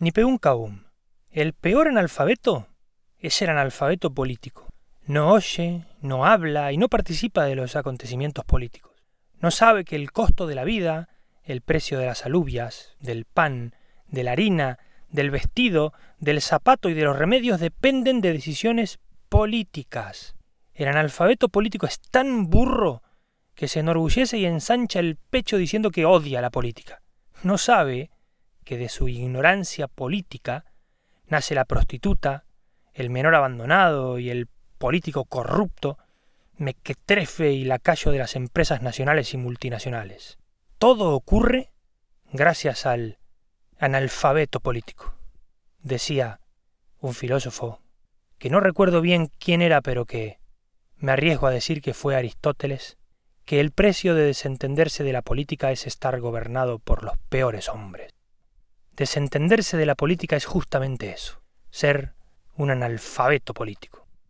Ni peun caum. El peor analfabeto es el analfabeto político. No oye, no habla y no participa de los acontecimientos políticos. No sabe que el costo de la vida, el precio de las alubias, del pan, de la harina, del vestido, del zapato y de los remedios dependen de decisiones políticas. El analfabeto político es tan burro que se enorgullece y ensancha el pecho diciendo que odia la política. No sabe que de su ignorancia política nace la prostituta, el menor abandonado y el político corrupto, mequetrefe y lacayo de las empresas nacionales y multinacionales. Todo ocurre gracias al analfabeto político. Decía un filósofo, que no recuerdo bien quién era, pero que me arriesgo a decir que fue Aristóteles, que el precio de desentenderse de la política es estar gobernado por los peores hombres. Desentenderse de la política es justamente eso, ser un analfabeto político.